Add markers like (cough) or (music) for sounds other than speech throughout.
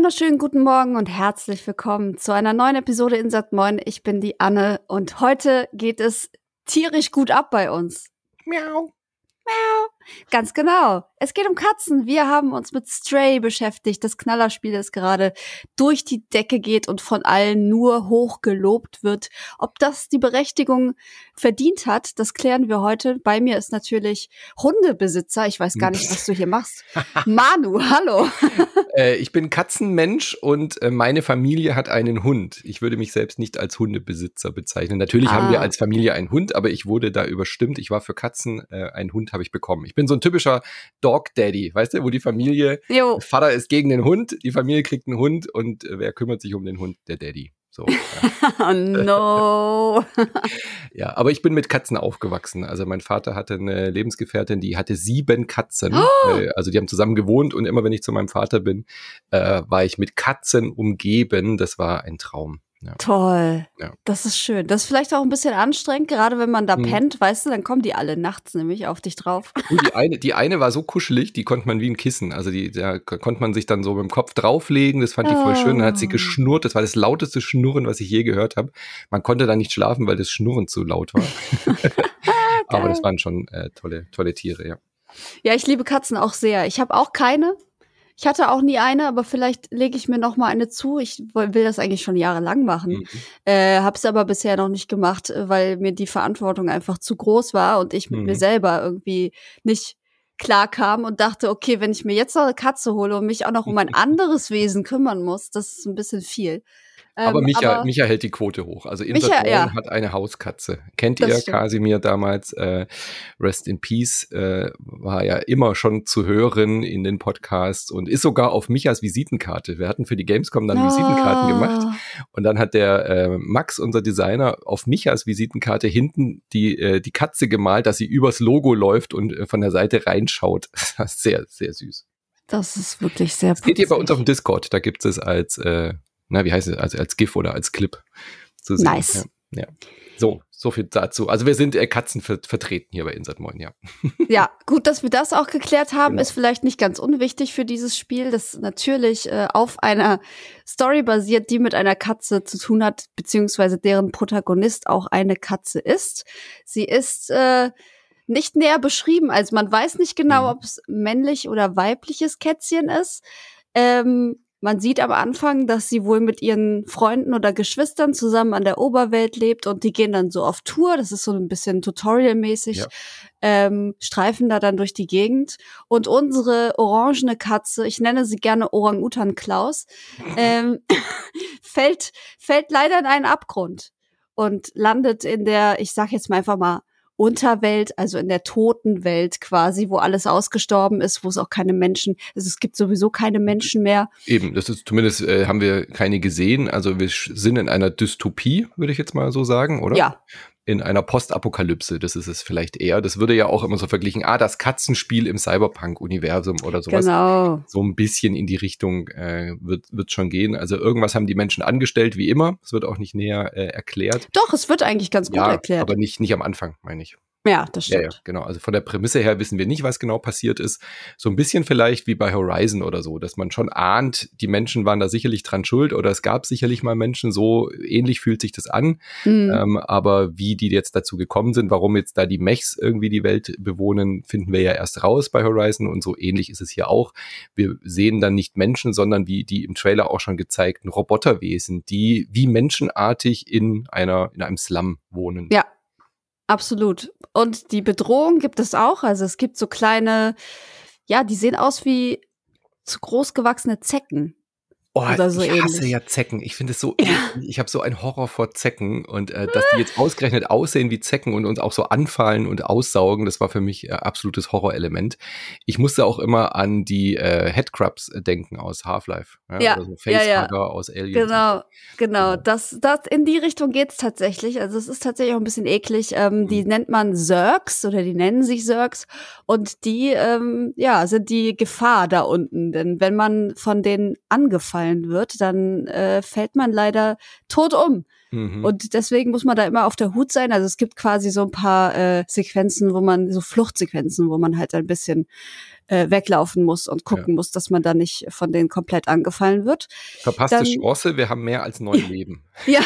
wunderschönen guten Morgen und herzlich willkommen zu einer neuen Episode in Sat Moin. Ich bin die Anne und heute geht es tierisch gut ab bei uns. Miau. Miau. Ganz genau. Es geht um Katzen. Wir haben uns mit Stray beschäftigt. Das Knallerspiel, das gerade durch die Decke geht und von allen nur hoch gelobt wird. Ob das die Berechtigung verdient hat, das klären wir heute. Bei mir ist natürlich Hundebesitzer. Ich weiß gar nicht, was du hier machst. (laughs) Manu, hallo. (laughs) Äh, ich bin Katzenmensch und äh, meine Familie hat einen Hund. Ich würde mich selbst nicht als Hundebesitzer bezeichnen. Natürlich ah. haben wir als Familie einen Hund, aber ich wurde da überstimmt. Ich war für Katzen, äh, einen Hund habe ich bekommen. Ich bin so ein typischer Dog Daddy, weißt du, wo die Familie, jo. Vater ist gegen den Hund, die Familie kriegt einen Hund und äh, wer kümmert sich um den Hund? Der Daddy. So, ja. (laughs) oh no. (laughs) ja, aber ich bin mit Katzen aufgewachsen. Also mein Vater hatte eine Lebensgefährtin, die hatte sieben Katzen. Oh. Äh, also die haben zusammen gewohnt und immer wenn ich zu meinem Vater bin, äh, war ich mit Katzen umgeben. Das war ein Traum. Ja. Toll. Ja. Das ist schön. Das ist vielleicht auch ein bisschen anstrengend, gerade wenn man da mhm. pennt, weißt du, dann kommen die alle nachts nämlich auf dich drauf. (laughs) Die eine, die eine war so kuschelig, die konnte man wie ein Kissen. Also die, da konnte man sich dann so mit dem Kopf drauflegen. Das fand oh. die voll schön. Dann hat sie oh. geschnurrt. Das war das lauteste Schnurren, was ich je gehört habe. Man konnte da nicht schlafen, weil das Schnurren zu laut war. (laughs) (laughs) Aber das waren schon äh, tolle, tolle Tiere, ja. Ja, ich liebe Katzen auch sehr. Ich habe auch keine, ich hatte auch nie eine, aber vielleicht lege ich mir noch mal eine zu. Ich will das eigentlich schon jahrelang machen, mhm. äh, habe es aber bisher noch nicht gemacht, äh, weil mir die Verantwortung einfach zu groß war und ich mit mhm. mir selber irgendwie nicht klar kam und dachte, okay, wenn ich mir jetzt noch eine Katze hole und mich auch noch um ein (laughs) anderes Wesen kümmern muss, das ist ein bisschen viel aber, ähm, Micha, aber Micha hält die Quote hoch. Also Micha ja. hat eine Hauskatze. Kennt das ihr stimmt. Kasimir damals? Äh, Rest in Peace äh, war ja immer schon zu hören in den Podcasts und ist sogar auf Michas Visitenkarte. Wir hatten für die Gamescom dann oh. Visitenkarten gemacht und dann hat der äh, Max, unser Designer, auf Michas Visitenkarte hinten die, äh, die Katze gemalt, dass sie übers Logo läuft und äh, von der Seite reinschaut. (laughs) sehr, sehr süß. Das ist wirklich sehr Das geht hier bei uns auf dem Discord. Da gibt es als äh, na, wie heißt es, also als GIF oder als Clip zu sehen. Nice. Ja, ja. So, so viel dazu. Also wir sind äh, Katzen ver vertreten hier bei Insert Moin, ja. (laughs) Ja, gut, dass wir das auch geklärt haben, genau. ist vielleicht nicht ganz unwichtig für dieses Spiel, das natürlich äh, auf einer Story basiert, die mit einer Katze zu tun hat, beziehungsweise deren Protagonist auch eine Katze ist. Sie ist äh, nicht näher beschrieben, also man weiß nicht genau, mhm. ob es männlich oder weibliches Kätzchen ist. Ähm, man sieht am Anfang, dass sie wohl mit ihren Freunden oder Geschwistern zusammen an der Oberwelt lebt und die gehen dann so auf Tour. Das ist so ein bisschen Tutorial-mäßig. Ja. Ähm, streifen da dann durch die Gegend. Und unsere orangene Katze, ich nenne sie gerne Orang-Utan Klaus, ähm, (laughs) fällt, fällt leider in einen Abgrund und landet in der, ich sag jetzt mal einfach mal, Unterwelt, also in der toten Welt quasi, wo alles ausgestorben ist, wo es auch keine Menschen, also es gibt sowieso keine Menschen mehr. Eben, das ist zumindest äh, haben wir keine gesehen. Also wir sind in einer Dystopie, würde ich jetzt mal so sagen, oder? Ja, in einer Postapokalypse. Das ist es vielleicht eher. Das würde ja auch immer so verglichen, ah, das Katzenspiel im Cyberpunk-Universum oder sowas. Genau. So ein bisschen in die Richtung äh, wird, wird schon gehen. Also irgendwas haben die Menschen angestellt, wie immer. Es wird auch nicht näher äh, erklärt. Doch, es wird eigentlich ganz gut ja, erklärt. Aber nicht, nicht am Anfang, meine ich. Ja, das stimmt. Ja, ja, genau. Also von der Prämisse her wissen wir nicht, was genau passiert ist. So ein bisschen vielleicht wie bei Horizon oder so, dass man schon ahnt, die Menschen waren da sicherlich dran schuld oder es gab sicherlich mal Menschen, so ähnlich fühlt sich das an. Mhm. Ähm, aber wie die jetzt dazu gekommen sind, warum jetzt da die Mechs irgendwie die Welt bewohnen, finden wir ja erst raus bei Horizon und so ähnlich ist es hier auch. Wir sehen dann nicht Menschen, sondern wie die im Trailer auch schon gezeigten Roboterwesen, die wie menschenartig in einer, in einem Slum wohnen. Ja, Absolut. Und die Bedrohung gibt es auch. Also es gibt so kleine, ja, die sehen aus wie zu groß gewachsene Zecken. Oh, so ich hasse ähnlich. ja Zecken. Ich finde es so, ja. ich habe so einen Horror vor Zecken und äh, dass die jetzt ausgerechnet aussehen wie Zecken und uns auch so anfallen und aussaugen, das war für mich äh, absolutes Horrorelement. Ich musste auch immer an die äh, Headcrabs äh, denken aus Half-Life. Ja, ja, oder so Facehugger ja, ja. aus Alien. Genau, genau. Das, das in die Richtung geht's tatsächlich. Also es ist tatsächlich auch ein bisschen eklig. Ähm, mhm. Die nennt man Zergs oder die nennen sich Zergs und die, ähm, ja, sind die Gefahr da unten. Denn wenn man von denen angefallen angefallen wird, dann äh, fällt man leider tot um. Mhm. Und deswegen muss man da immer auf der Hut sein. Also es gibt quasi so ein paar äh, Sequenzen, wo man, so Fluchtsequenzen, wo man halt ein bisschen äh, weglaufen muss und gucken ja. muss, dass man da nicht von denen komplett angefallen wird. Verpasste Dann, Chance, wir haben mehr als neun Leben. (laughs) ja,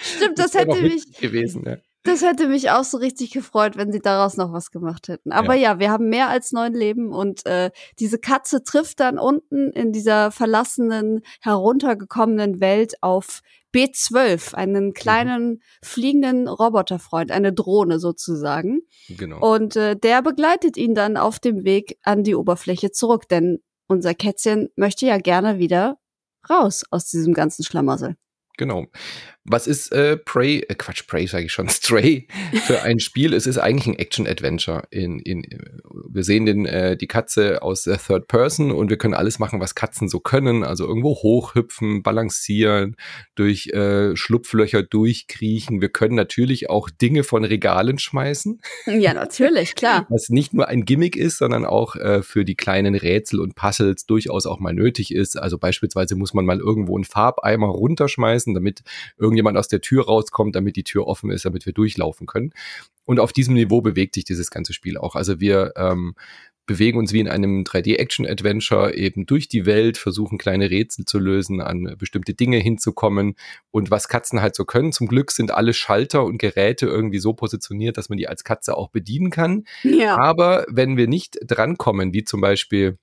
stimmt, das, das hätte mich gewesen. Ja. Das hätte mich auch so richtig gefreut, wenn sie daraus noch was gemacht hätten. Aber ja, ja wir haben mehr als neun Leben und äh, diese Katze trifft dann unten in dieser verlassenen, heruntergekommenen Welt auf B12, einen kleinen mhm. fliegenden Roboterfreund, eine Drohne sozusagen. Genau. Und äh, der begleitet ihn dann auf dem Weg an die Oberfläche zurück, denn unser Kätzchen möchte ja gerne wieder raus aus diesem ganzen Schlamassel. Genau. Was ist äh, Prey, äh, Quatsch, Prey sage ich schon, (laughs) Stray für ein Spiel? es ist eigentlich ein Action-Adventure. In, in, wir sehen den, äh, die Katze aus der Third Person und wir können alles machen, was Katzen so können. Also irgendwo hochhüpfen, balancieren, durch äh, Schlupflöcher durchkriechen. Wir können natürlich auch Dinge von Regalen schmeißen. (laughs) Ja, natürlich, klar. Was nicht nur ein Gimmick ist, sondern auch äh, für die kleinen Rätsel und Puzzles durchaus auch mal nötig ist. Also beispielsweise muss man mal irgendwo einen Farbeimer runterschmeißen, damit irgendwie irgendjemand aus der Tür rauskommt, damit die Tür offen ist, damit wir durchlaufen können. Und auf diesem Niveau bewegt sich dieses ganze Spiel auch. Also wir ähm, bewegen uns wie in einem 3D-Action-Adventure eben durch die Welt, versuchen kleine Rätsel zu lösen, an bestimmte Dinge hinzukommen. Und was Katzen halt so können, zum Glück sind alle Schalter und Geräte irgendwie so positioniert, dass man die als Katze auch bedienen kann. Ja. Aber wenn wir nicht drankommen, wie zum Beispiel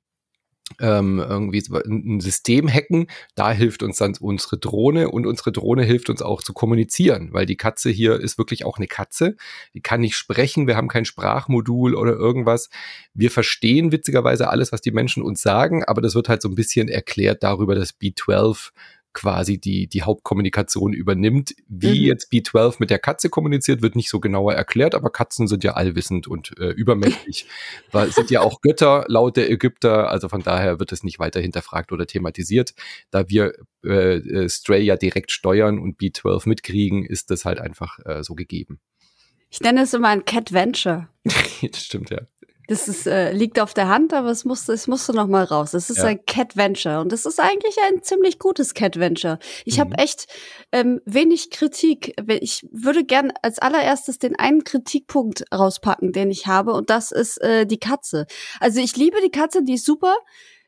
ähm, irgendwie ein System hacken. Da hilft uns dann unsere Drohne und unsere Drohne hilft uns auch zu kommunizieren, weil die Katze hier ist wirklich auch eine Katze. Die kann nicht sprechen, wir haben kein Sprachmodul oder irgendwas. Wir verstehen witzigerweise alles, was die Menschen uns sagen, aber das wird halt so ein bisschen erklärt darüber, dass B12 quasi die, die Hauptkommunikation übernimmt. Wie mhm. jetzt B12 mit der Katze kommuniziert, wird nicht so genauer erklärt, aber Katzen sind ja allwissend und äh, übermächtig, (laughs) weil sind ja auch Götter laut der Ägypter, also von daher wird es nicht weiter hinterfragt oder thematisiert. Da wir äh, äh Stray ja direkt steuern und B12 mitkriegen, ist das halt einfach äh, so gegeben. Ich nenne es immer ein Cat Venture. (laughs) das stimmt, ja. Das ist, äh, liegt auf der Hand, aber es musste, es musste noch mal raus. Es ist ja. ein Cat-Venture und es ist eigentlich ein ziemlich gutes Cat-Venture. Ich mhm. habe echt ähm, wenig Kritik. Ich würde gern als allererstes den einen Kritikpunkt rauspacken, den ich habe und das ist äh, die Katze. Also ich liebe die Katze, die ist super.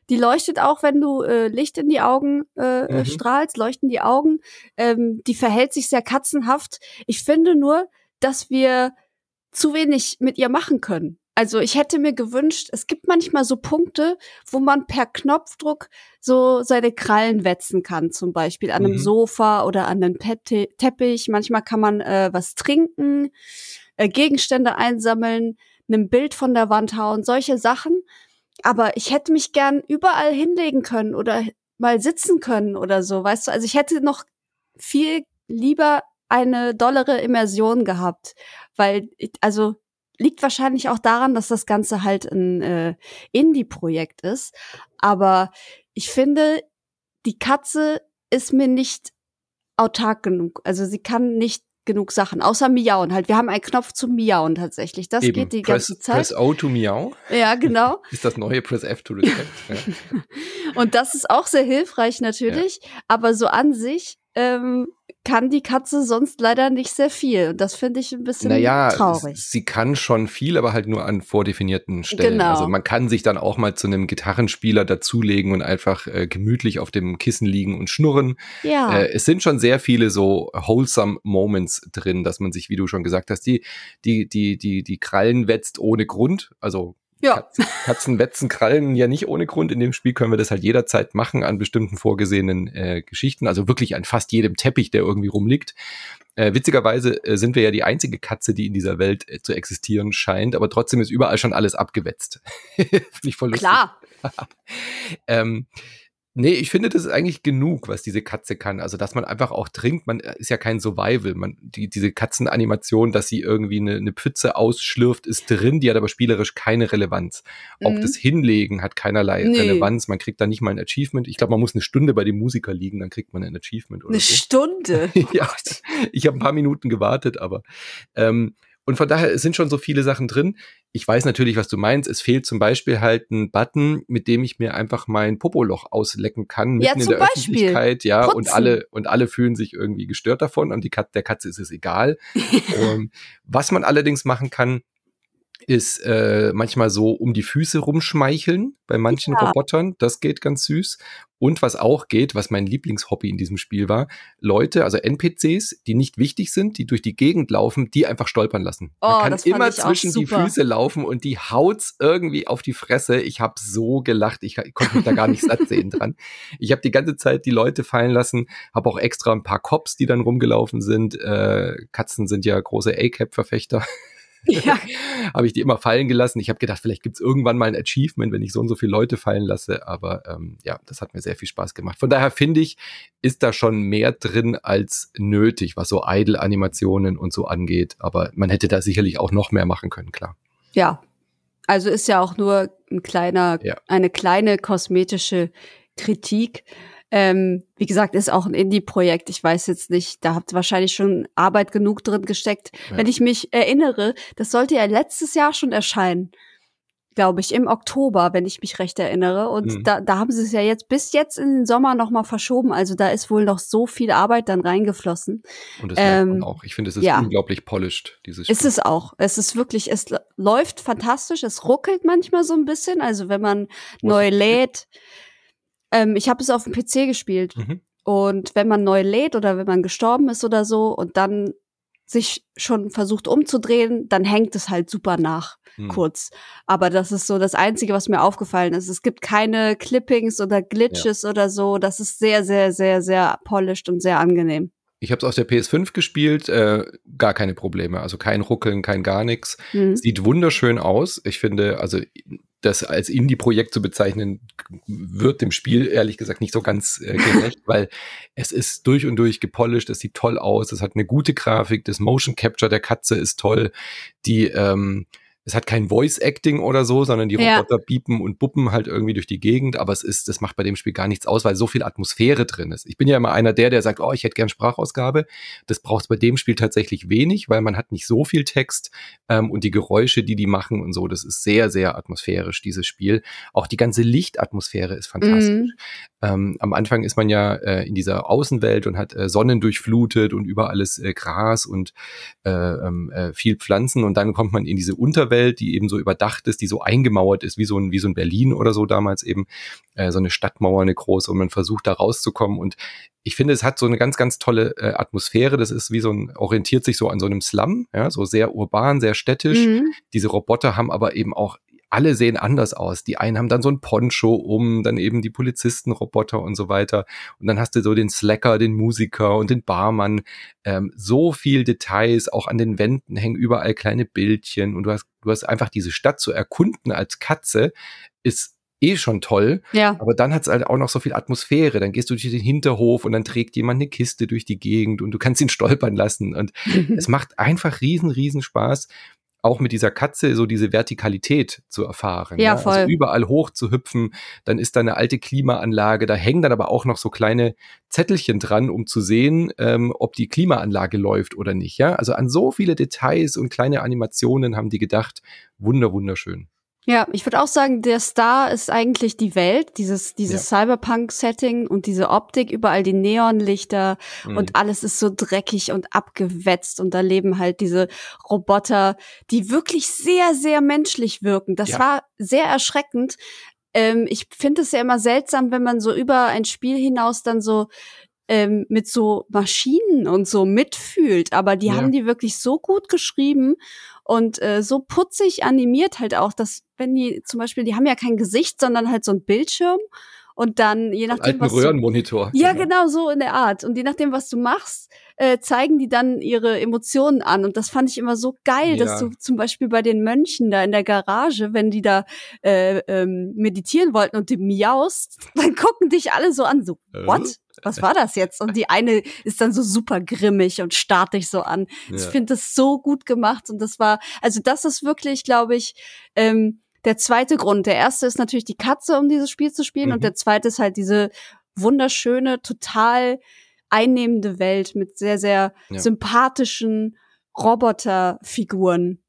Die leuchtet auch, wenn du äh, Licht in die Augen äh, äh, mhm. strahlst, leuchten die Augen. Ähm, die verhält sich sehr katzenhaft. Ich finde nur, dass wir zu wenig mit ihr machen können. Also ich hätte mir gewünscht, es gibt manchmal so Punkte, wo man per Knopfdruck so seine Krallen wetzen kann, zum Beispiel an einem mhm. Sofa oder an einem Teppich. Manchmal kann man äh, was trinken, äh, Gegenstände einsammeln, einem Bild von der Wand hauen, solche Sachen. Aber ich hätte mich gern überall hinlegen können oder mal sitzen können oder so, weißt du? Also ich hätte noch viel lieber eine dollere Immersion gehabt, weil also liegt wahrscheinlich auch daran, dass das Ganze halt ein äh, Indie-Projekt ist. Aber ich finde, die Katze ist mir nicht autark genug. Also sie kann nicht genug Sachen, außer Miauen halt. Wir haben einen Knopf zum Miauen tatsächlich. Das Eben. geht die press, ganze Zeit. Press O to Miau. Ja, genau. (laughs) ist das neue Press F to Respect. (laughs) ja. Und das ist auch sehr hilfreich natürlich. Ja. Aber so an sich ähm, kann die Katze sonst leider nicht sehr viel. Und das finde ich ein bisschen naja, traurig. Sie kann schon viel, aber halt nur an vordefinierten Stellen. Genau. Also man kann sich dann auch mal zu einem Gitarrenspieler dazulegen und einfach äh, gemütlich auf dem Kissen liegen und schnurren. Ja. Äh, es sind schon sehr viele so wholesome Moments drin, dass man sich, wie du schon gesagt hast, die, die, die, die, die Krallen wetzt ohne Grund. Also ja. Katzen, Katzen wetzen Krallen ja nicht ohne Grund. In dem Spiel können wir das halt jederzeit machen an bestimmten vorgesehenen äh, Geschichten. Also wirklich an fast jedem Teppich, der irgendwie rumliegt. Äh, witzigerweise äh, sind wir ja die einzige Katze, die in dieser Welt äh, zu existieren scheint, aber trotzdem ist überall schon alles abgewetzt. (laughs) Finde ich voll lustig. Klar. (laughs) ähm, Nee, ich finde, das ist eigentlich genug, was diese Katze kann. Also, dass man einfach auch trinkt, man äh, ist ja kein Survival. Man, die, diese Katzenanimation, dass sie irgendwie eine, eine Pfütze ausschlürft, ist drin, die hat aber spielerisch keine Relevanz. Mhm. Auch das Hinlegen hat keinerlei nee. Relevanz. Man kriegt da nicht mal ein Achievement. Ich glaube, man muss eine Stunde bei dem Musiker liegen, dann kriegt man ein Achievement oder Eine so. Stunde? (laughs) ja, ich habe ein paar Minuten gewartet, aber ähm, und von daher sind schon so viele Sachen drin. Ich weiß natürlich, was du meinst. Es fehlt zum Beispiel halt ein Button, mit dem ich mir einfach mein Popoloch auslecken kann, mitten Ja, in der Beispiel. Öffentlichkeit, ja, und Putzen. alle, und alle fühlen sich irgendwie gestört davon und die Kat der Katze ist es egal. um, (laughs) was man allerdings machen kann, ist äh, manchmal so um die Füße rumschmeicheln bei manchen Ja. Robotern. Das geht ganz süß. Und was auch geht, was mein Lieblingshobby in diesem Spiel war, Leute, also NPCs, die nicht wichtig sind, die durch die Gegend laufen, die einfach stolpern lassen. Oh, Man kann immer zwischen die. Füße laufen und die haut's irgendwie auf die Fresse. Ich habe so gelacht, ich, ich konnte mich da gar nicht satt (laughs) sehen dran. Ich habe die ganze Zeit die Leute fallen lassen, habe auch extra ein paar Cops, die dann rumgelaufen sind. Äh, Katzen sind ja große A-Cap-Verfechter Ja, (laughs) habe ich die immer fallen gelassen. Ich habe gedacht, vielleicht gibt's irgendwann mal ein Achievement, wenn ich so und so viele Leute fallen lasse. Aber ähm, ja, das hat mir sehr viel Spaß gemacht. Von daher finde ich, ist da schon mehr drin als nötig, was so Idle-Animationen und so angeht. Aber man hätte da sicherlich auch noch mehr machen können, klar. ja. Also ist ja auch nur ein kleiner, Ja. eine kleine kosmetische Kritik. Ähm, wie gesagt, ist auch ein Indie-Projekt. Ich weiß jetzt nicht, da habt ihr wahrscheinlich schon Arbeit genug drin gesteckt. Ja. Wenn ich mich erinnere, das sollte ja letztes Jahr schon erscheinen. Glaube ich, im Oktober, wenn ich mich recht erinnere. Und Mhm. da, da haben sie es ja jetzt bis jetzt in den Sommer noch mal verschoben. Also da ist wohl noch so viel Arbeit dann reingeflossen. Und das merkt man Ähm, auch. Ich finde, es ist ja. unglaublich polished, dieses Ist es auch. Es ist wirklich, es läuft fantastisch. Es ruckelt manchmal so ein bisschen. Also wenn man Wo neu lädt. Ähm, ich habe es auf dem PC gespielt. Mhm. Und wenn man neu lädt oder wenn man gestorben ist oder so und dann sich schon versucht umzudrehen, dann hängt es halt super nach, Hm. kurz. Aber das ist so das Einzige, was mir aufgefallen ist. Es gibt keine Clippings oder Glitches oder so. Das ist sehr, sehr, sehr, sehr polished und sehr angenehm. Ich habe es auf der PS5 gespielt, äh, gar keine Probleme. Also kein Ruckeln, kein gar nichts. Hm. Sieht wunderschön aus. Ich finde, also das als Indie-Projekt zu bezeichnen, wird dem Spiel ehrlich gesagt nicht so ganz äh, gerecht, (laughs) weil es ist durch und durch gepolished, es sieht toll aus, es hat eine gute Grafik, das Motion Capture der Katze ist toll, die ähm, es hat kein Voice Acting oder so, sondern die Ja. Roboter biepen und buppen halt irgendwie durch die Gegend, aber es ist, das macht bei dem Spiel gar nichts aus, weil so viel Atmosphäre drin ist. Ich bin ja immer einer der, der sagt, oh, ich hätte gern Sprachausgabe. Das braucht es bei dem Spiel tatsächlich wenig, weil man hat nicht so viel Text ähm, und die Geräusche, die die machen und so, das ist sehr, sehr atmosphärisch, dieses Spiel. Auch die ganze Lichtatmosphäre ist fantastisch. Mhm. Ähm, am Anfang ist man ja äh, in dieser Außenwelt und hat äh, Sonnen durchflutet und überall ist äh, Gras und äh, ähm, äh, viel Pflanzen und dann kommt man in diese Unterwelt, die eben so überdacht ist, die so eingemauert ist, wie so ein, wie so ein Berlin oder so damals eben, äh, so eine Stadtmauer, eine große und man versucht da rauszukommen und ich finde, es hat so eine ganz, ganz tolle äh, Atmosphäre. Das ist wie so ein, orientiert sich so an so einem Slum, ja, so sehr urban, sehr städtisch. Mhm. Diese Roboter haben aber eben auch alle sehen anders aus. Die einen haben dann so ein Poncho um, dann eben die Polizistenroboter und so weiter. Und dann hast du so den Slacker, den Musiker und den Barmann. Ähm, so viel Details, auch an den Wänden hängen überall kleine Bildchen. Und du hast, du hast einfach diese Stadt zu erkunden als Katze, ist eh schon toll. Ja. Aber dann hat es halt auch noch so viel Atmosphäre. Dann gehst du durch den Hinterhof und dann trägt jemand eine Kiste durch die Gegend und du kannst ihn stolpern lassen. Und (laughs) es macht einfach riesen, riesen Spaß, auch mit dieser Katze so diese Vertikalität zu erfahren. Ja, Also voll. überall hoch zu hüpfen. Dann ist da eine alte Klimaanlage. Da hängen dann aber auch noch so kleine Zettelchen dran, um zu sehen, ähm, ob die Klimaanlage läuft oder nicht. Ja, also an so viele Details und kleine Animationen haben die gedacht. Wunder, wunderschön. Ja, ich würde auch sagen, der Star ist eigentlich die Welt, dieses, dieses Cyberpunk-Setting und diese Optik, überall die Neonlichter Mhm. und alles ist so dreckig und abgewetzt und da leben halt diese Roboter, die wirklich sehr, sehr menschlich wirken. Das Ja. war sehr erschreckend. Ähm, ich finde es ja immer seltsam, wenn man so über ein Spiel hinaus dann so ähm, mit so Maschinen und so mitfühlt, aber die Ja. haben die wirklich so gut geschrieben und äh, so putzig animiert halt auch, dass wenn die zum Beispiel, die haben ja kein Gesicht, sondern halt so ein Bildschirm und dann je nachdem alten was du, Röhrenmonitor. ja genau so in der Art und je nachdem was du machst, äh, zeigen die dann ihre Emotionen an und das fand ich immer so geil, dass Ja. du zum Beispiel bei den Mönchen da in der Garage, wenn die da äh, ähm, meditieren wollten und du miaust, (laughs) dann gucken dich alle so an, so Äh? what? Was war das jetzt? Und die eine ist dann so super grimmig und starrt dich so an. Ich Ja. finde das so gut gemacht und das war, also das ist wirklich, glaube ich, ähm, der zweite Grund. Der erste ist natürlich die Katze, um dieses Spiel zu spielen Mhm. und der zweite ist halt diese wunderschöne, total einnehmende Welt mit sehr, sehr Ja. sympathischen Roboterfiguren.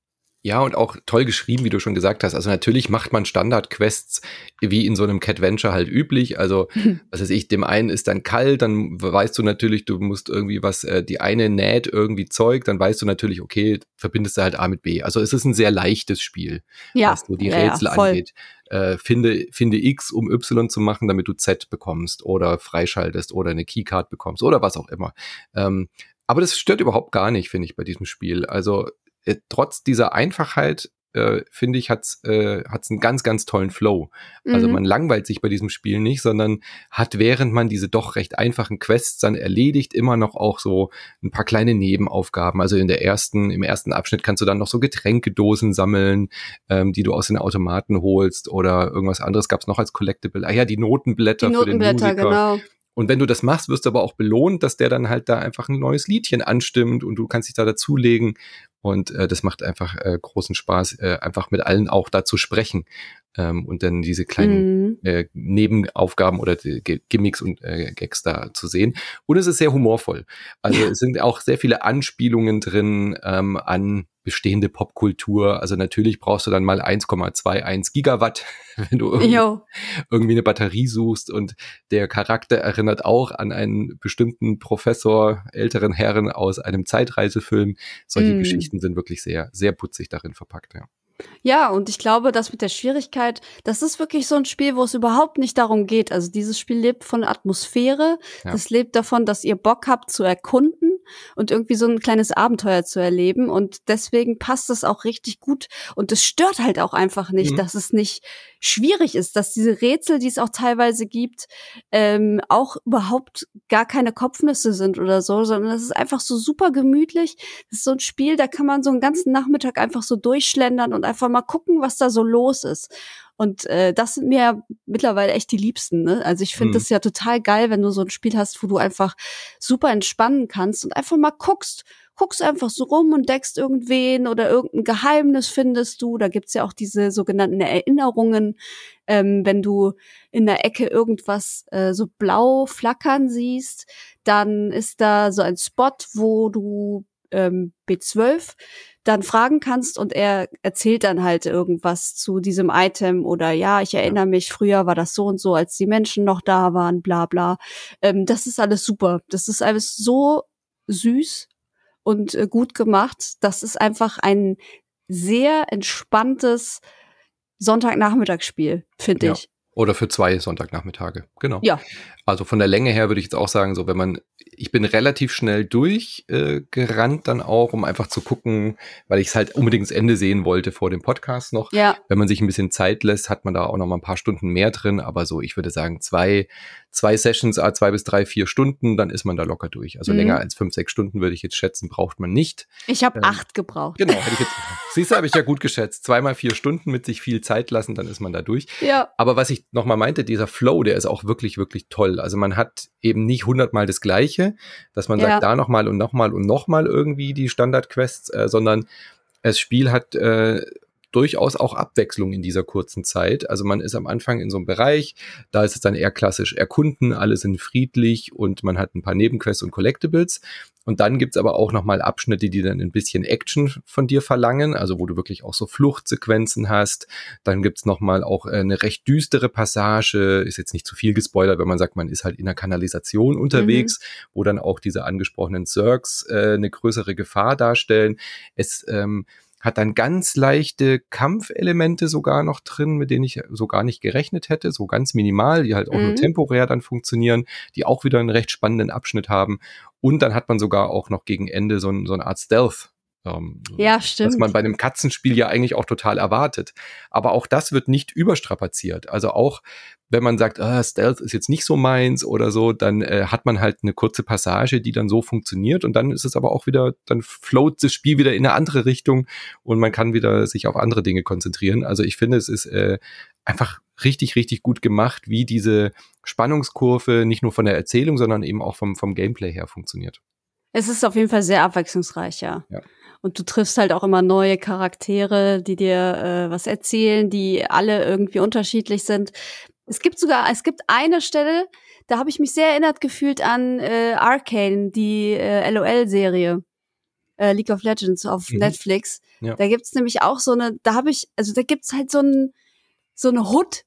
Ja, und auch toll geschrieben, wie du schon gesagt hast. Also natürlich macht man Standard-Quests wie in so einem Cat-Venture halt üblich. Also, (laughs) was weiß ich, dem einen ist dann kalt, dann weißt du natürlich, du musst irgendwie was, äh, die eine näht irgendwie Zeug, dann weißt du natürlich, okay, verbindest du halt A mit B. Also es ist ein sehr leichtes Spiel, ja, was so die ja, Rätsel ja, angeht. Äh, finde, finde X, um Y zu machen, damit du Z bekommst oder freischaltest oder eine Keycard bekommst oder was auch immer. Ähm, aber das stört überhaupt gar nicht, finde ich, bei diesem Spiel. Also äh, trotz dieser Einfachheit äh, finde ich, hat's äh, hat's einen ganz, ganz tollen Flow. Also Mhm. man langweilt sich bei diesem Spiel nicht, sondern hat, während man diese doch recht einfachen Quests dann erledigt, immer noch auch so ein paar kleine Nebenaufgaben. Also in der ersten, im ersten Abschnitt kannst du dann noch so Getränkedosen sammeln, ähm, die du aus den Automaten holst oder irgendwas anderes gab es noch als Collectible. Ah ja, die Notenblätter, Die für den Notenblätter, Musiker. genau. Und wenn du das machst, wirst du aber auch belohnt, dass der dann halt da einfach ein neues Liedchen anstimmt und du kannst dich da dazulegen. Und äh, das macht einfach äh, großen Spaß, äh, einfach mit allen auch da zu sprechen ähm, und dann diese kleinen Mhm. äh, Nebenaufgaben oder die G- Gimmicks und äh, Gags da zu sehen. Und es ist sehr humorvoll. Also es sind auch sehr viele Anspielungen drin ähm, an bestehende Popkultur. Also natürlich brauchst du dann mal 1,21 Gigawatt, (laughs) wenn du irgendwie irgendwie eine Batterie suchst und der Charakter erinnert auch an einen bestimmten Professor älteren Herren aus einem Zeitreisefilm. Solche Mm. Geschichten sind wirklich sehr, sehr putzig darin verpackt, ja. Ja, und ich glaube, das mit der Schwierigkeit, das ist wirklich so ein Spiel, wo es überhaupt nicht darum geht. Also dieses Spiel lebt von Atmosphäre, Ja. das lebt davon, dass ihr Bock habt zu erkunden und irgendwie so ein kleines Abenteuer zu erleben. Und deswegen passt es auch richtig gut. Und es stört halt auch einfach nicht, Mhm. dass es nicht schwierig ist, dass diese Rätsel, die es auch teilweise gibt, ähm, auch überhaupt gar keine Kopfnüsse sind oder so, sondern es ist einfach so super gemütlich. Das ist so ein Spiel, da kann man so einen ganzen Nachmittag einfach so durchschlendern und einfach mal gucken, was da so los ist. Und äh, das sind mir ja mittlerweile echt die Liebsten. Ne? Also ich finde Mhm. das ja total geil, wenn du so ein Spiel hast, wo du einfach super entspannen kannst und einfach mal guckst, guckst einfach so rum und deckst irgendwen oder irgendein Geheimnis findest du. Da gibt's ja auch diese sogenannten Erinnerungen, ähm, wenn du in der Ecke irgendwas äh, so blau flackern siehst, dann ist da so ein Spot, wo du ähm, B12 dann fragen kannst und er erzählt dann halt irgendwas zu diesem Item oder ja, ich erinnere mich, früher war das so und so, als die Menschen noch da waren, bla bla. Ähm, das ist alles super. Das ist alles so süß und äh, gut gemacht. Das ist einfach ein sehr entspanntes Sonntagnachmittagsspiel, finde Ja. ich. Oder für zwei Sonntagnachmittage, genau. Ja. Also von der Länge her würde ich jetzt auch sagen, so wenn man, ich bin relativ schnell durch äh, dann auch, um einfach zu gucken, weil ich es halt unbedingt das Ende sehen wollte vor dem Podcast noch. Ja, Wenn man sich ein bisschen Zeit lässt, hat man da auch noch mal ein paar Stunden mehr drin. Aber so, ich würde sagen, zwei, zwei Sessions, ah, zwei bis drei, vier Stunden, dann ist man da locker durch. Also Mhm. länger als fünf, sechs Stunden würde ich jetzt schätzen, braucht man nicht. ich habe Ähm, acht gebraucht. Genau, hätte ich jetzt, siehst du, habe ich ja gut geschätzt. Zweimal vier Stunden mit sich viel Zeit lassen, dann ist man da durch. Ja, Aber was ich nochmal meinte, dieser Flow, der ist auch wirklich, wirklich toll. Also man hat eben nicht hundertmal das Gleiche, dass man Ja. sagt, da nochmal und nochmal und nochmal irgendwie die Standard-Quests, äh, sondern das Spiel hat äh, durchaus auch Abwechslung in dieser kurzen Zeit. Also man ist am Anfang in so einem Bereich, da ist es dann eher klassisch erkunden, alle sind friedlich und man hat ein paar Nebenquests und Collectibles. Und dann gibt's aber auch nochmal Abschnitte, die dann ein bisschen Action von dir verlangen, also wo du wirklich auch so Fluchtsequenzen hast. Dann gibt's noch nochmal auch äh, eine recht düstere Passage, ist jetzt nicht zu viel gespoilert, wenn man sagt, man ist halt in der Kanalisation unterwegs, wo dann auch diese angesprochenen Zergs äh, eine größere Gefahr darstellen. Es ähm, hat dann ganz leichte Kampfelemente sogar noch drin, mit denen ich so gar nicht gerechnet hätte, so ganz minimal, die halt auch nur Mhm. temporär dann funktionieren, die auch wieder einen recht spannenden Abschnitt haben. Und dann hat man sogar auch noch gegen Ende so, ein, so eine Art Stealth. Ähm, ja, stimmt. was man bei einem Katzenspiel ja eigentlich auch total erwartet. Aber auch das wird nicht überstrapaziert. Also auch wenn man sagt, ah, Stealth ist jetzt nicht so meins oder so, dann äh, hat man halt eine kurze Passage, die dann so funktioniert und dann ist es aber auch wieder, dann float das Spiel wieder in eine andere Richtung und man kann wieder sich auf andere Dinge konzentrieren. Also ich finde, es ist äh, einfach richtig, richtig gut gemacht, wie diese Spannungskurve nicht nur von der Erzählung, sondern eben auch vom, vom Gameplay her funktioniert. Es ist auf jeden Fall sehr abwechslungsreich, ja. Ja. Und du triffst halt auch immer neue Charaktere, die dir äh, was erzählen, die alle irgendwie unterschiedlich sind. Es gibt sogar, es gibt eine Stelle, da habe ich mich sehr erinnert gefühlt an äh, Arcane, die äh, LOL-Serie. äh, League of Legends auf Mhm. Netflix. Ja. Da gibt's nämlich auch so eine, da habe ich, also da gibt's halt so ein, so eine Hood,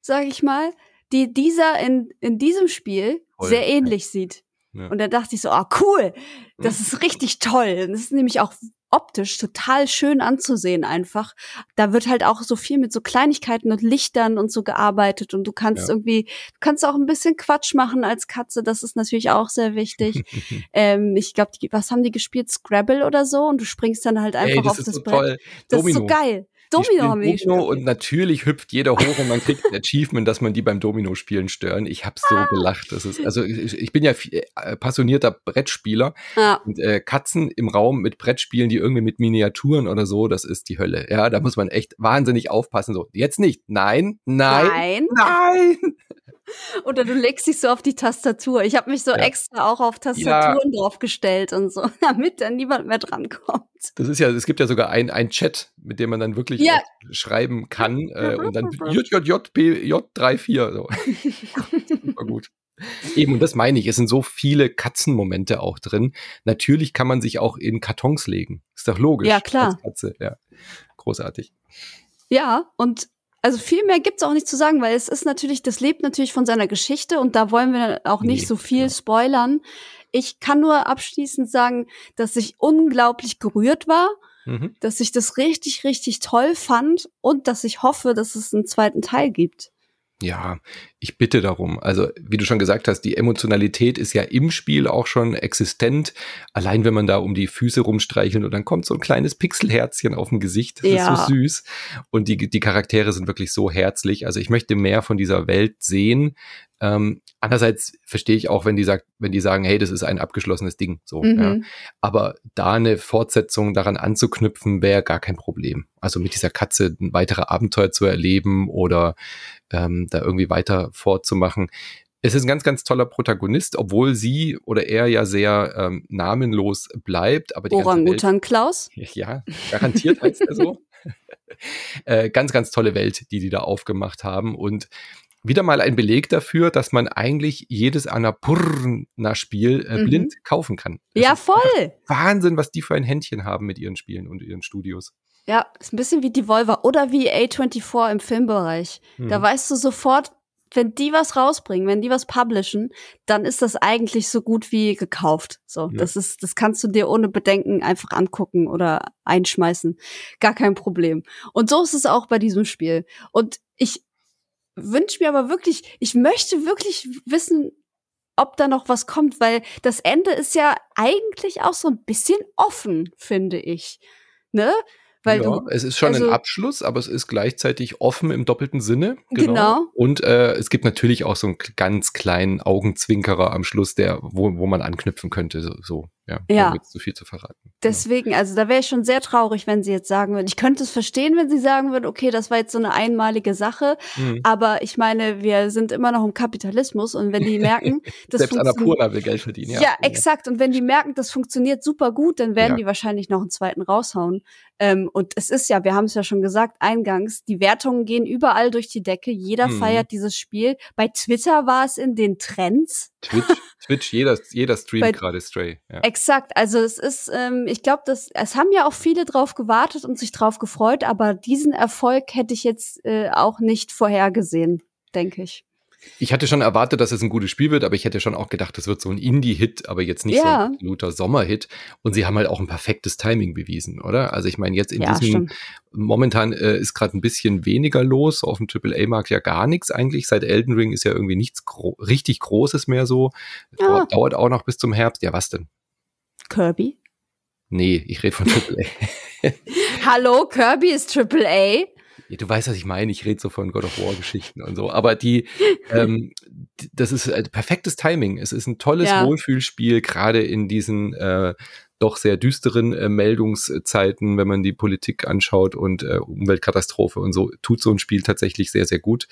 sag ich mal, die dieser in, in diesem Spiel Toll, sehr ja. ähnlich sieht. Ja. Und dann dachte ich so, ah, cool, das ist richtig toll. Das ist nämlich auch optisch total schön anzusehen einfach. Da wird halt auch so viel mit so Kleinigkeiten und Lichtern und so gearbeitet und du kannst Ja. irgendwie, du kannst auch ein bisschen Quatsch machen als Katze, das ist natürlich auch sehr wichtig. (laughs) ähm, ich glaube, was haben die gespielt? Scrabble oder so und du springst dann halt einfach Ey, das auf das so Brett. toll. Das Domino. ist so geil. Domino haben wir gespielt. Und natürlich hüpft jeder hoch und man kriegt ein Achievement, dass man die beim Domino-Spielen stören. Ich habe so Ah. gelacht. Das ist, also ich, ich bin ja viel- äh, passionierter Brettspieler Ja. und äh, Katzen im Raum mit Brettspielen, die irgendwie mit Miniaturen oder so, das ist die Hölle. Ja, da muss man echt wahnsinnig aufpassen. So, jetzt nicht. Nein, nein, Nein. nein. Oder du legst dich so auf die Tastatur. Ich habe mich so Ja. extra auch auf Tastaturen draufgestellt und so, (laughs) damit dann niemand mehr drankommt. Das ist ja, es gibt ja sogar ein, ein Chat, mit dem man dann wirklich Ja. schreiben kann (laughs) äh, und dann (laughs) JJJP J34. So. Super gut. Eben, und das meine ich, es sind so viele Katzenmomente auch drin. Natürlich kann man sich auch in Kartons legen. Ist doch logisch. Ja, klar. Katze, ja. Großartig. Ja, und also viel mehr gibt's auch nicht zu sagen, weil es ist natürlich, das lebt natürlich von seiner Geschichte und da wollen wir auch nicht Nee, so viel genau. spoilern. Ich kann nur abschließend sagen, dass ich unglaublich gerührt war, Mhm. dass ich das richtig, richtig toll fand und dass ich hoffe, dass es einen zweiten Teil gibt. Ja, ich bitte darum. Also, wie du schon gesagt hast, die Emotionalität ist ja im Spiel auch schon existent. Allein wenn man da um die Füße rumstreichelt und dann kommt so ein kleines Pixelherzchen auf dem Gesicht. Das Ja. ist so süß. Und die, die Charaktere sind wirklich so herzlich. Also, ich möchte mehr von dieser Welt sehen. Ähm, andererseits verstehe ich auch, wenn die sagt, wenn die sagen, hey, das ist ein abgeschlossenes Ding. So, ja. Mhm. Aber da eine Fortsetzung daran anzuknüpfen, wäre gar kein Problem. Also mit dieser Katze ein weitere Abenteuer zu erleben oder ähm, da irgendwie weiter fortzumachen. Es ist ein ganz, ganz toller Protagonist, obwohl sie oder er ja sehr ähm, namenlos bleibt. Aber die Orang-Utan Klaus. (laughs) ja, garantiert heißt er so. (laughs) äh, ganz, ganz tolle Welt, die die da aufgemacht haben und wieder mal ein Beleg dafür, dass man eigentlich jedes Annapurna-Spiel äh, Mhm. blind kaufen kann. Es Ja, voll. Wahnsinn, was die für ein Händchen haben mit ihren Spielen und ihren Studios. Ja, ist ein bisschen wie Devolver oder wie A24 im Filmbereich. Da Mhm. weißt du sofort, wenn die was rausbringen, wenn die was publishen, dann ist das eigentlich so gut wie gekauft. So, Ja. das ist, das kannst du dir ohne Bedenken einfach angucken oder einschmeißen. Gar kein Problem. Und so ist es auch bei diesem Spiel. Und ich wünsche mir aber wirklich, ich möchte wirklich wissen, ob da noch was kommt, weil das Ende ist ja eigentlich auch so ein bisschen offen, finde ich. Ne? Weil ja, du, es ist schon also- ein Abschluss, aber es ist gleichzeitig offen im doppelten Sinne. Genau. Und äh, es gibt natürlich auch so einen ganz kleinen Augenzwinkerer am Schluss, der, wo, wo man anknüpfen könnte. So, so ja, Ja. jetzt zu viel zu verraten. Deswegen, also da wäre ich schon sehr traurig, wenn sie jetzt sagen würden. Ich könnte es verstehen, wenn sie sagen würden, okay, das war jetzt so eine einmalige Sache, Mhm. aber ich meine, wir sind immer noch im Kapitalismus und wenn die (laughs) merken, das Selbst funktioniert. Annapurna will Geld verdienen. Ja, Ja, exakt. Und wenn die merken, das funktioniert super gut, dann werden Ja. die wahrscheinlich noch einen zweiten raushauen. Ähm, und es ist ja, wir haben es ja schon gesagt, eingangs, die Wertungen gehen überall durch die Decke. Jeder Mhm. feiert dieses Spiel. Bei Twitter war es in den Trends. Twitch, Twitch, jeder, jeder (laughs) streamt gerade Stray. Ja. Exakt, also es ist, ähm, ich glaube, dass es haben ja auch viele drauf gewartet und sich drauf gefreut, aber diesen Erfolg hätte ich jetzt äh, auch nicht vorhergesehen, denke ich. Ich hatte schon erwartet, dass es ein gutes Spiel wird, aber ich hätte schon auch gedacht, es wird so ein Indie-Hit, aber jetzt nicht so Ja. ein absoluter Sommer-Hit. Und sie haben halt auch ein perfektes Timing bewiesen, oder? Also ich meine, jetzt in ja, diesem stimmt. Momentan äh, ist gerade ein bisschen weniger los. Auf dem AAA-Markt ja gar nichts eigentlich. Seit Elden Ring ist ja irgendwie nichts gro richtig Großes mehr so. Ah. Dauert, dauert auch noch bis zum Herbst. Ja, was denn? Kirby. Nee, ich rede von AAA. (laughs) Hallo, Kirby ist AAA. Ja, du weißt, was ich meine. Ich rede so von God of War-Geschichten und so. Aber die, ähm, das ist äh, perfektes Timing. Es ist ein tolles Ja. Wohlfühlspiel, gerade in diesen äh, doch sehr düsteren äh, Meldungszeiten, wenn man die Politik anschaut und äh, Umweltkatastrophe und so, tut so ein Spiel tatsächlich sehr, sehr gut.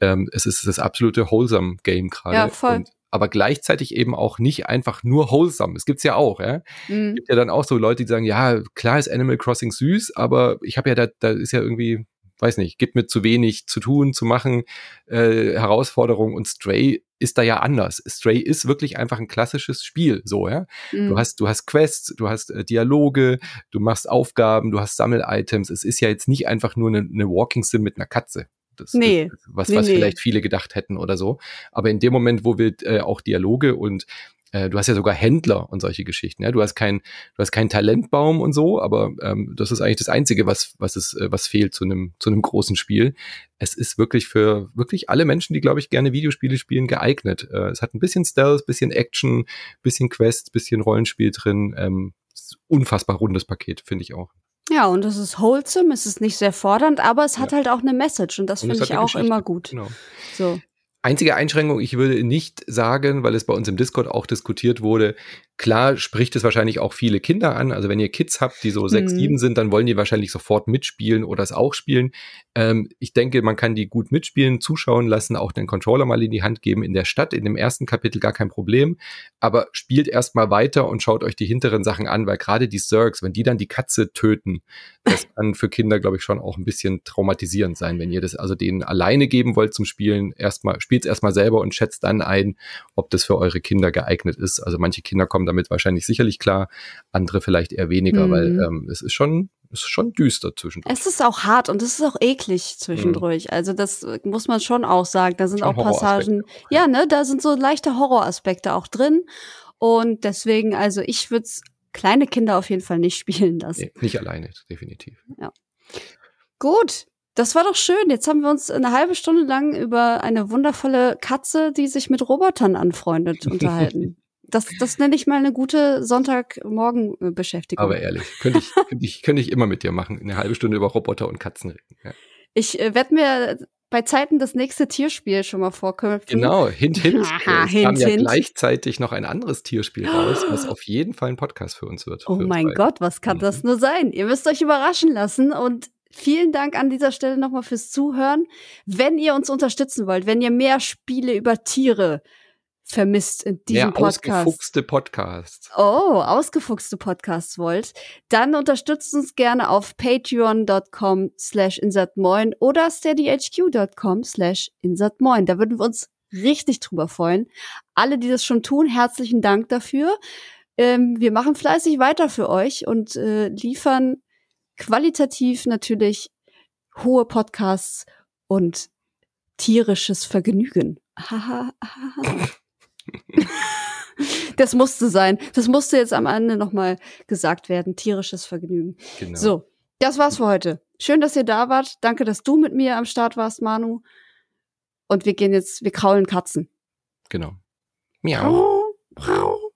Ähm, es ist das absolute Wholesome Game gerade. Ja, voll. Und, aber gleichzeitig eben auch nicht einfach nur wholesome. Es gibt's ja auch, ja Mhm. gibt ja dann auch so Leute, die sagen, ja, klar ist Animal Crossing süß, aber ich habe ja da, da ist ja irgendwie, weiß nicht, gibt mir zu wenig zu tun, zu machen, äh, Herausforderung und Stray ist da ja anders. Stray ist wirklich einfach ein klassisches Spiel, so, ja. Mhm. Du hast, du hast Quests, du hast äh, Dialoge, du machst Aufgaben, du hast Sammel-Items. Es ist ja jetzt nicht einfach nur eine, eine Walking Sim mit einer Katze. Das, nee. Das, was, nee, was nee. vielleicht viele gedacht hätten oder so. Aber in dem Moment, wo wir äh, auch Dialoge und äh, du hast ja sogar Händler und solche Geschichten. Ja? Du hast kein, du hast keinen Talentbaum und so, aber ähm, das ist eigentlich das Einzige, was, was es, äh, was fehlt zu einem, zu einem großen Spiel. Es ist wirklich für wirklich alle Menschen, die, glaube ich, gerne Videospiele spielen, geeignet. Äh, es hat ein bisschen Stealth, bisschen Action, bisschen Quest, bisschen Rollenspiel drin. Ähm, unfassbar rundes Paket, finde ich auch. Ja, und es ist wholesome, es ist nicht sehr fordernd, aber es hat ja. halt auch eine Message und das finde ich auch Geschichte. immer gut. Genau. So. Einzige Einschränkung, ich würde nicht sagen, weil es bei uns im Discord auch diskutiert wurde, klar spricht es wahrscheinlich auch viele Kinder an. Also wenn ihr Kids habt, die so mhm. sechs, sieben sind, dann wollen die wahrscheinlich sofort mitspielen oder es auch spielen. Ähm, ich denke, man kann die gut mitspielen, zuschauen lassen, auch den Controller mal in die Hand geben. In der Stadt, in dem ersten Kapitel gar kein Problem. Aber spielt erst mal weiter und schaut euch die hinteren Sachen an, weil gerade die Zergs, wenn die dann die Katze töten, das (laughs) kann für Kinder, glaube ich, schon auch ein bisschen traumatisierend sein, wenn ihr das also denen alleine geben wollt zum Spielen. Erstmal spielt es erstmal selber und schätzt dann ein, ob das für eure Kinder geeignet ist. Also manche Kinder kommen damit wahrscheinlich sicherlich klar, andere vielleicht eher weniger, mhm. weil ähm, es ist schon es ist schon düster zwischendurch. Es ist auch hart und es ist auch eklig zwischendurch. Mhm. Also das muss man schon auch sagen. Da sind schon auch Passagen. Ja, ne, da sind so leichte Horroraspekte auch drin. Und deswegen, also ich würde kleine Kinder auf jeden Fall nicht (laughs) spielen lassen. Nee, nicht alleine, definitiv. Ja. Gut, das war doch schön. Jetzt haben wir uns eine halbe Stunde lang über eine wundervolle Katze, die sich mit Robotern anfreundet, (laughs) unterhalten. Das, das nenne ich mal eine gute Sonntagmorgen-Beschäftigung. Aber ehrlich, könnte ich, könnte, ich, könnte ich immer mit dir machen. Eine halbe Stunde über Roboter und Katzen reden. Ja. Ich äh, werde mir bei Zeiten das nächste Tierspiel schon mal vorknüpfen. Genau, hint, hint. Aha, es hint, kam ja hint. gleichzeitig noch ein anderes Tierspiel raus, was (gasps) auf jeden Fall ein Podcast für uns wird. Oh mein Gott, was kann mhm. das nur sein? Ihr müsst euch überraschen lassen und Vielen Dank an dieser Stelle nochmal fürs Zuhören. Wenn ihr uns unterstützen wollt, wenn ihr mehr Spiele über Tiere vermisst in diesem mehr Podcast. Ausgefuchste Podcasts. Oh, ausgefuchste Podcasts wollt, dann unterstützt uns gerne auf patreon.com slash insertmoin oder steadyhq.com slash insertmoin. Da würden wir uns richtig drüber freuen. Alle, die das schon tun, herzlichen Dank dafür. Ähm, wir machen fleißig weiter für euch und äh, liefern qualitativ natürlich hohe Podcasts und tierisches Vergnügen. (laughs) (laughs) das musste sein. Das musste jetzt am Ende nochmal gesagt werden. Tierisches Vergnügen. Genau. So, das war's für heute. Schön, dass ihr da wart. Danke, dass du mit mir am Start warst, Manu. Und wir gehen jetzt, wir kraulen Katzen. Genau. Miau. Miau.